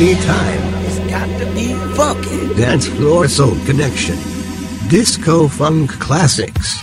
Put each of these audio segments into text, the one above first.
party time. It's got to be funky. Dance floor soul connection. Disco funk classics.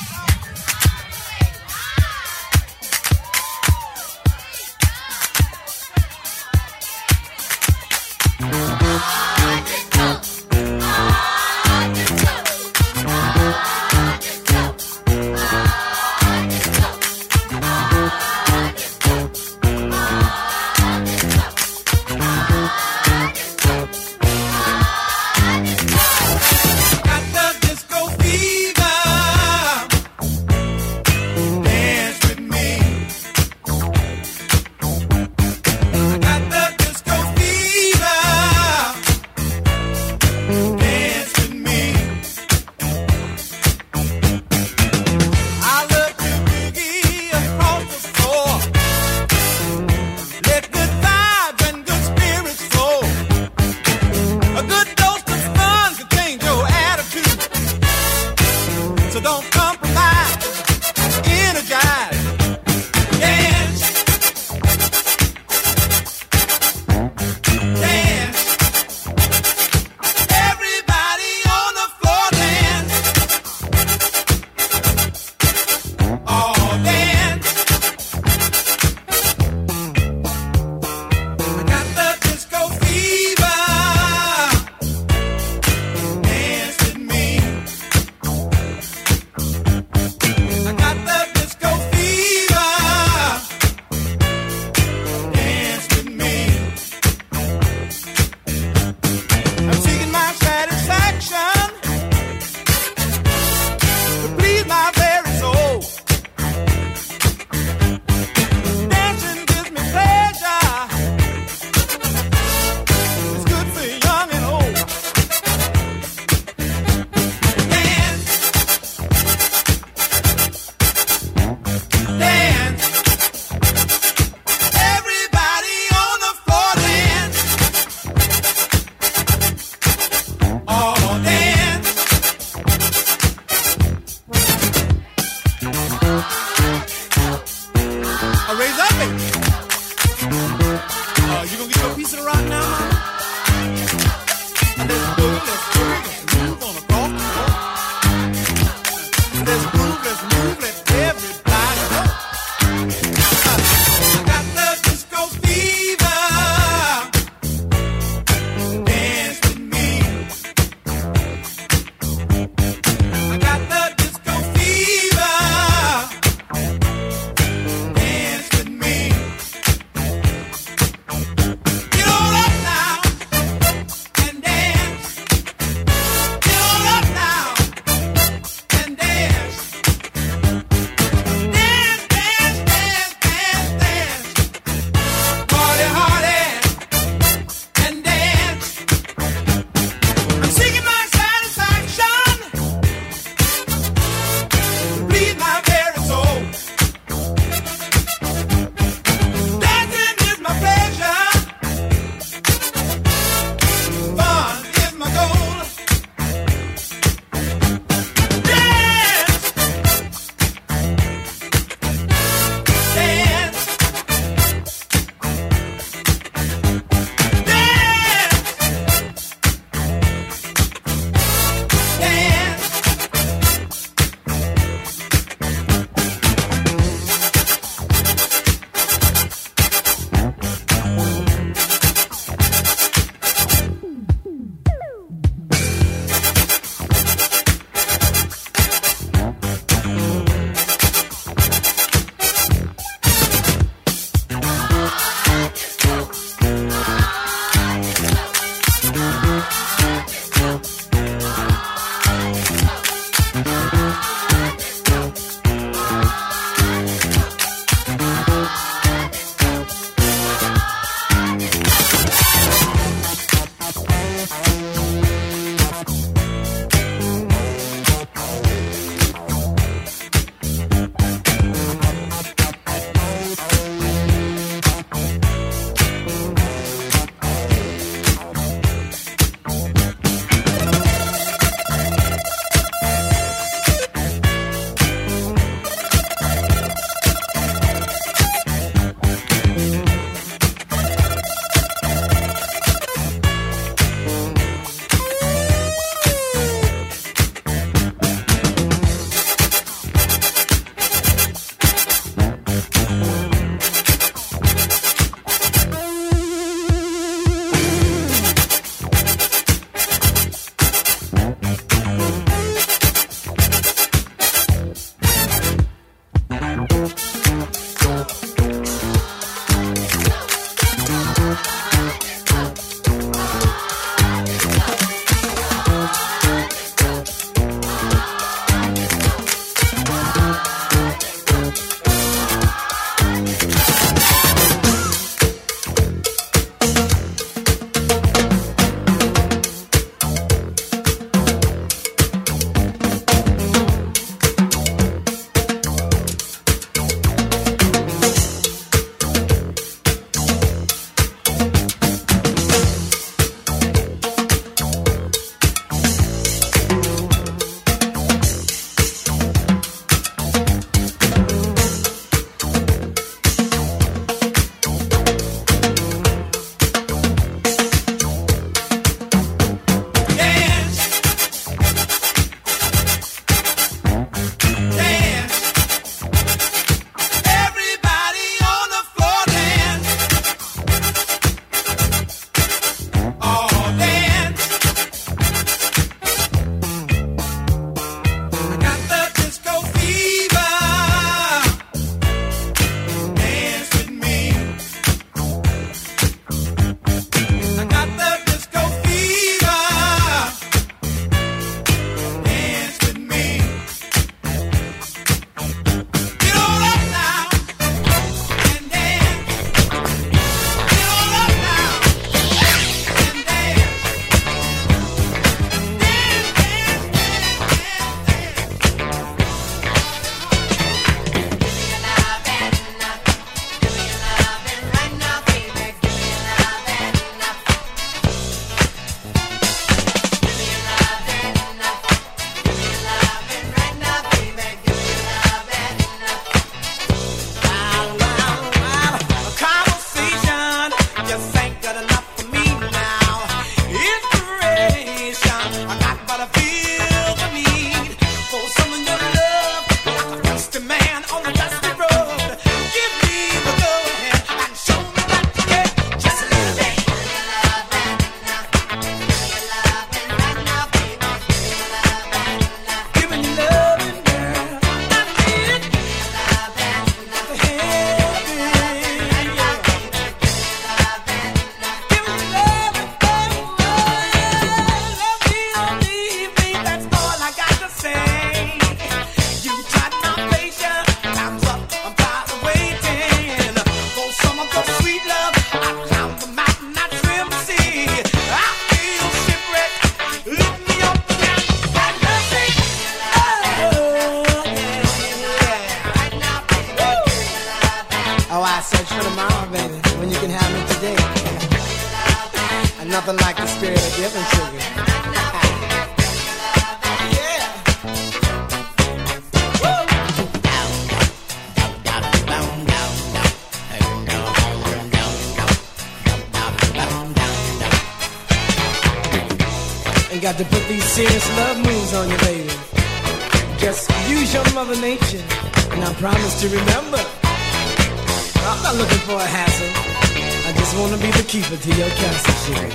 to keep it to your castle, Jerry.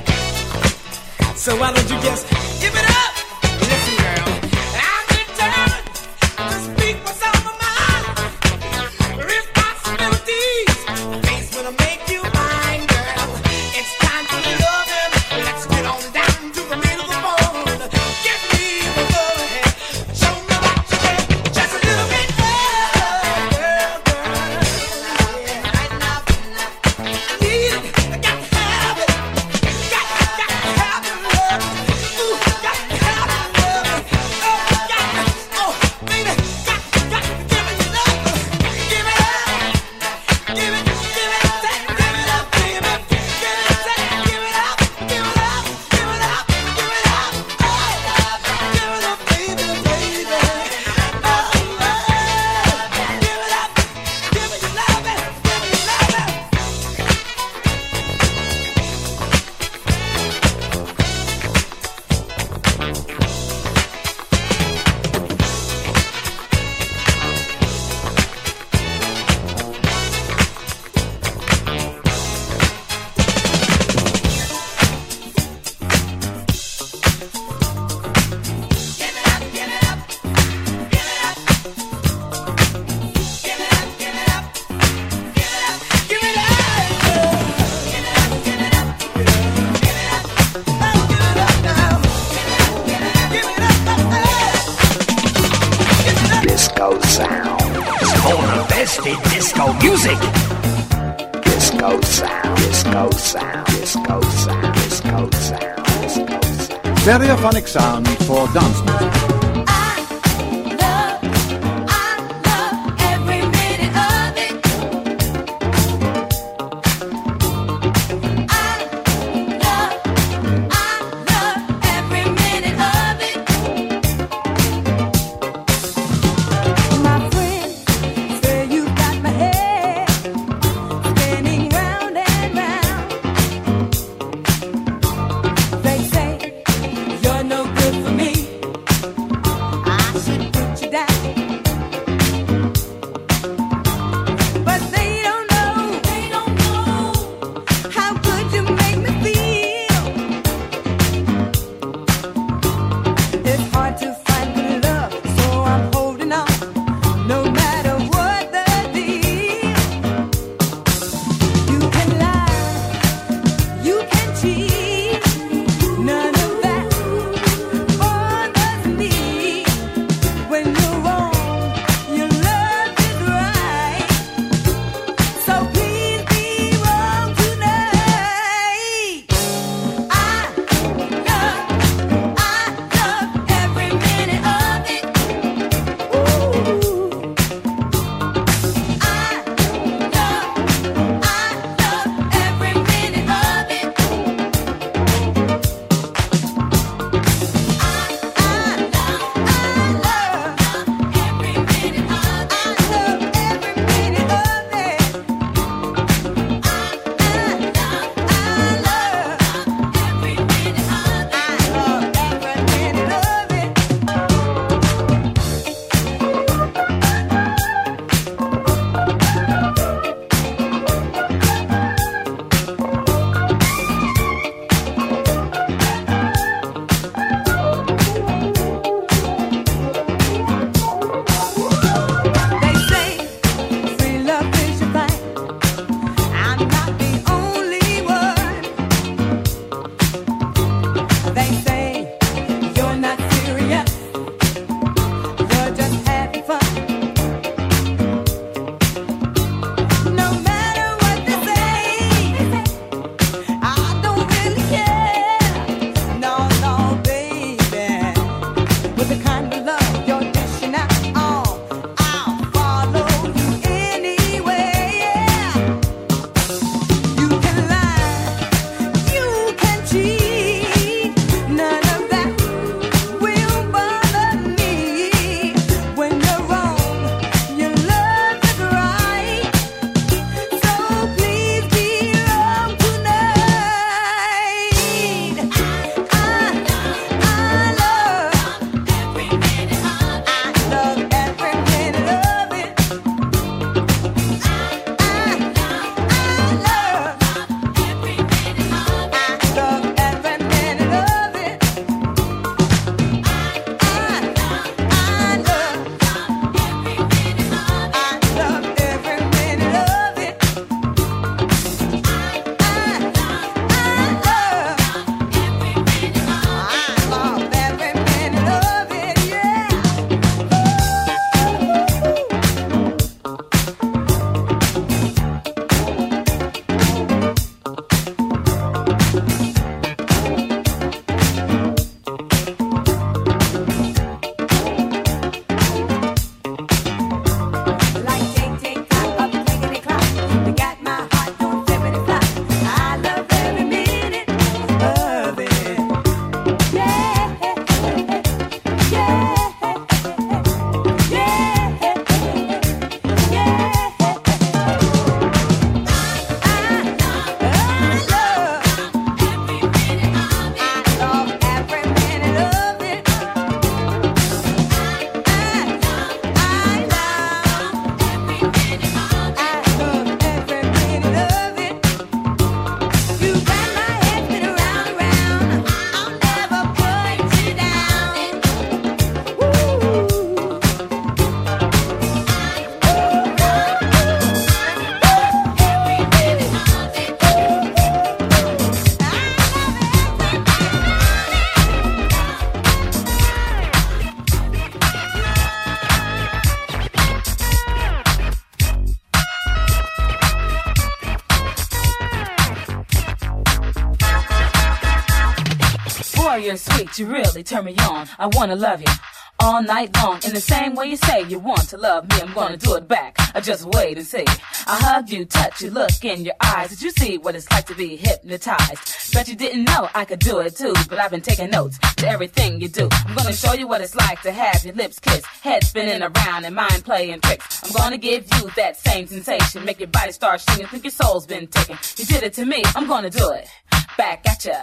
So why don't you just give it up? turn me on. I wanna love you all night long. In the same way you say you want to love me, I'm gonna do it back. I just wait and see. I hug you, touch you, look in your eyes. Did you see what it's like to be hypnotized? Bet you didn't know I could do it too, but I've been taking notes to everything you do. I'm gonna show you what it's like to have your lips kissed, head spinning around and mind playing tricks. I'm gonna give you that same sensation, make your body start shaking, think your soul's been taken. You did it to me, I'm gonna do it back at ya.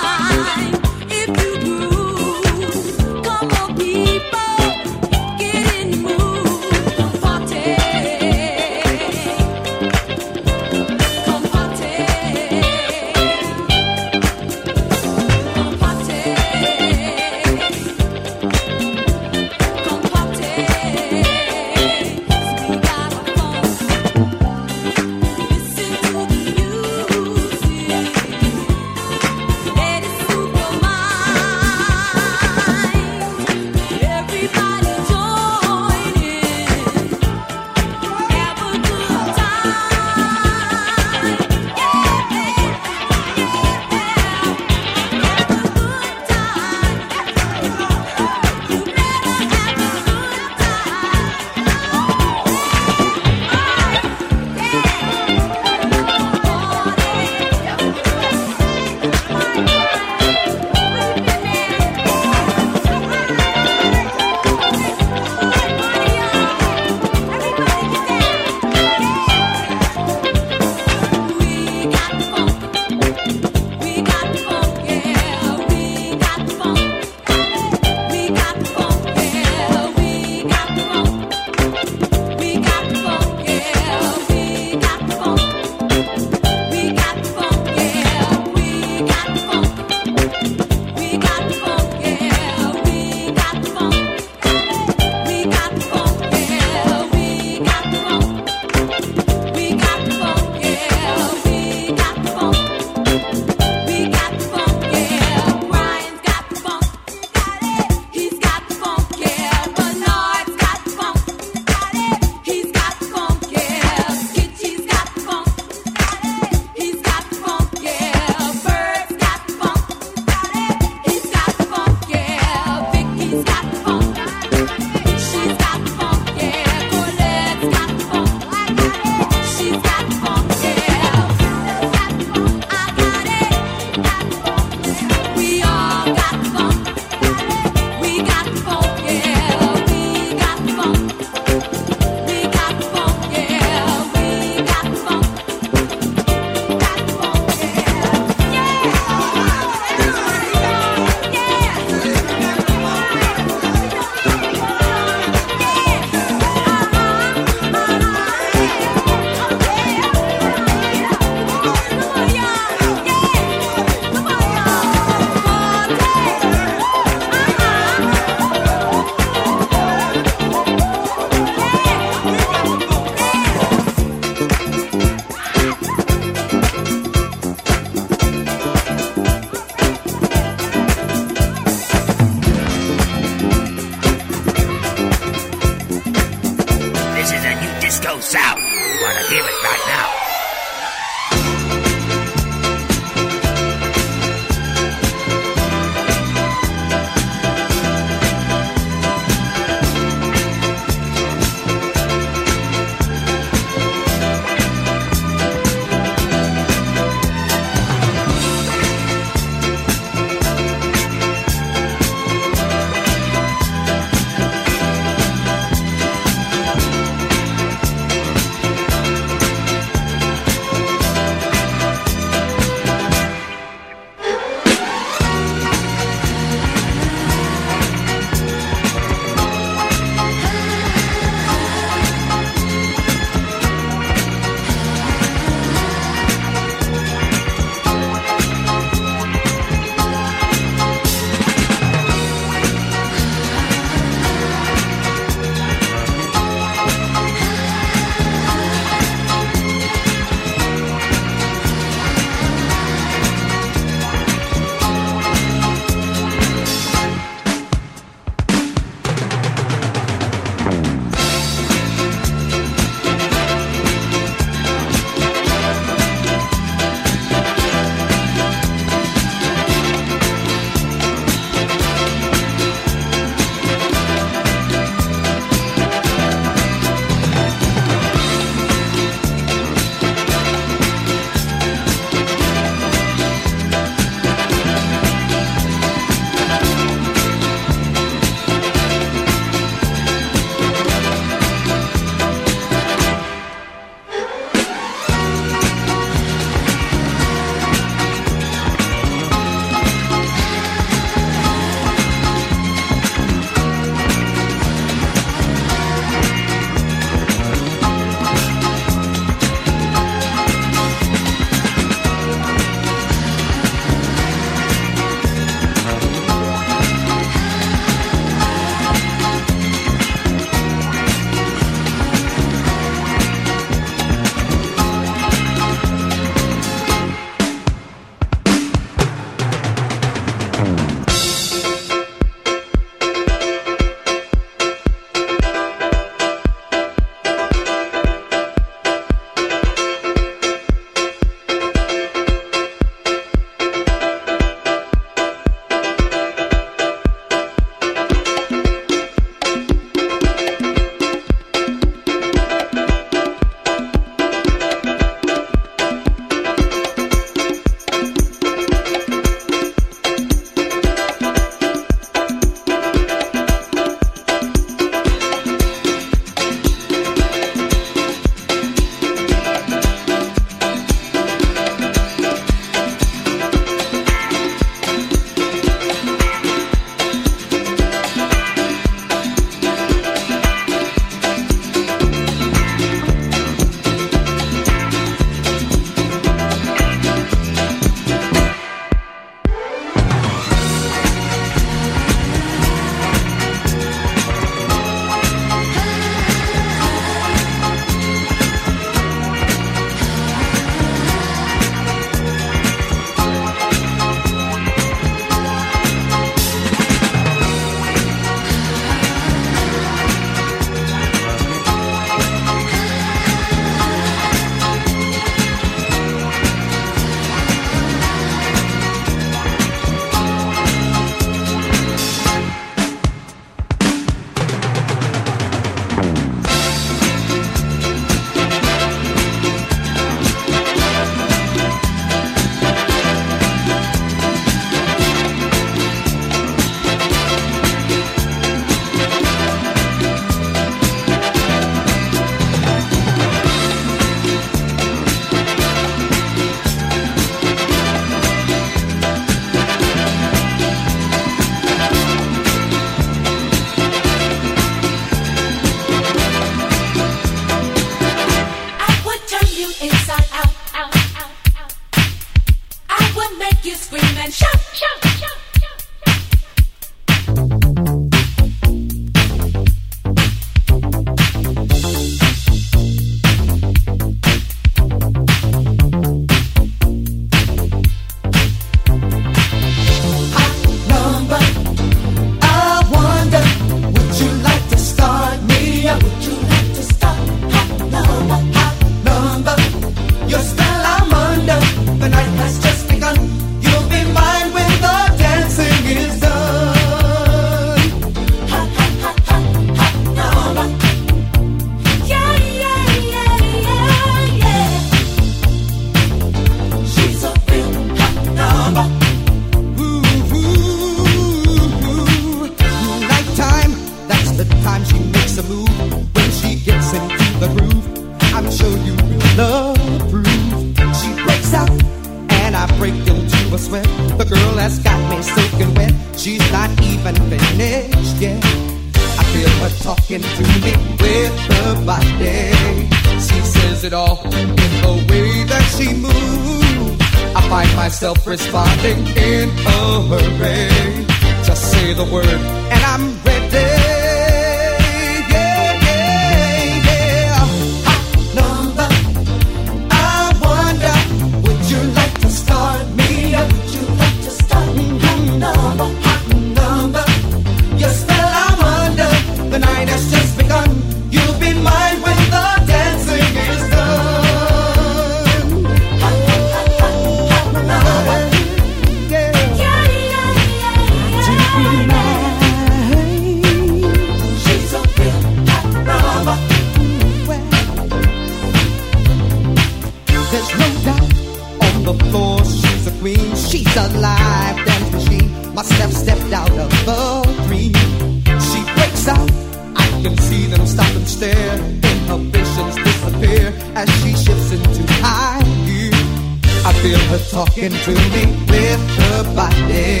speaking to me with her body.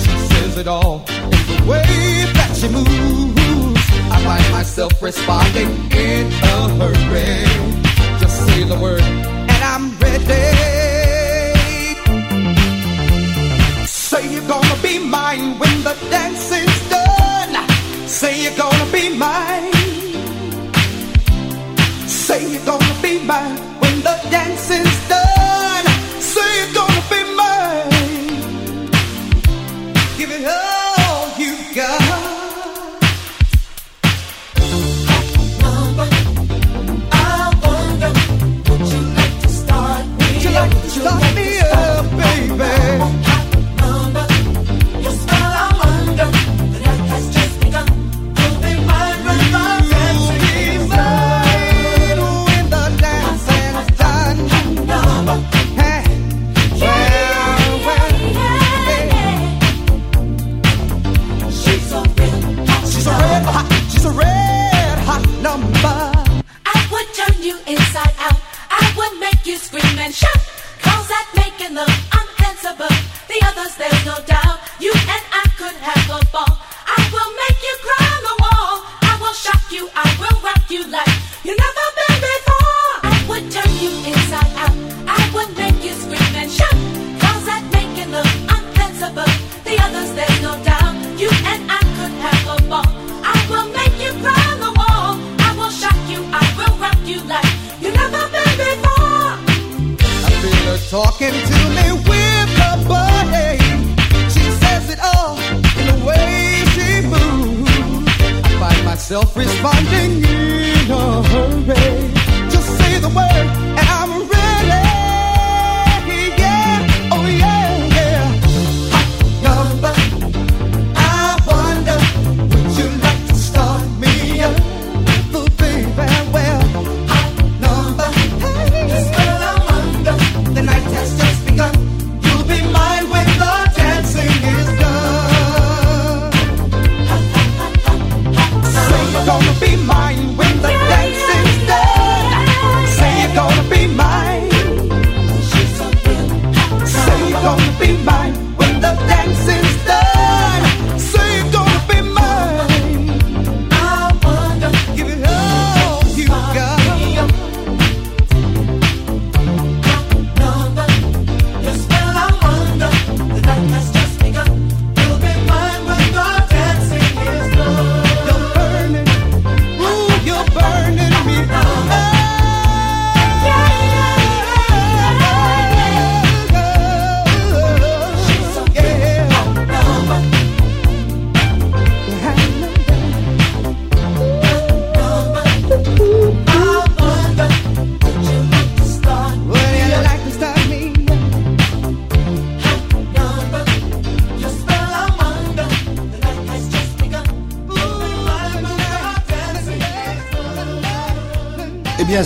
She says it all in the way that she moves. I find myself responding. talking to me with her body. She says it all in the way she moves. I find myself.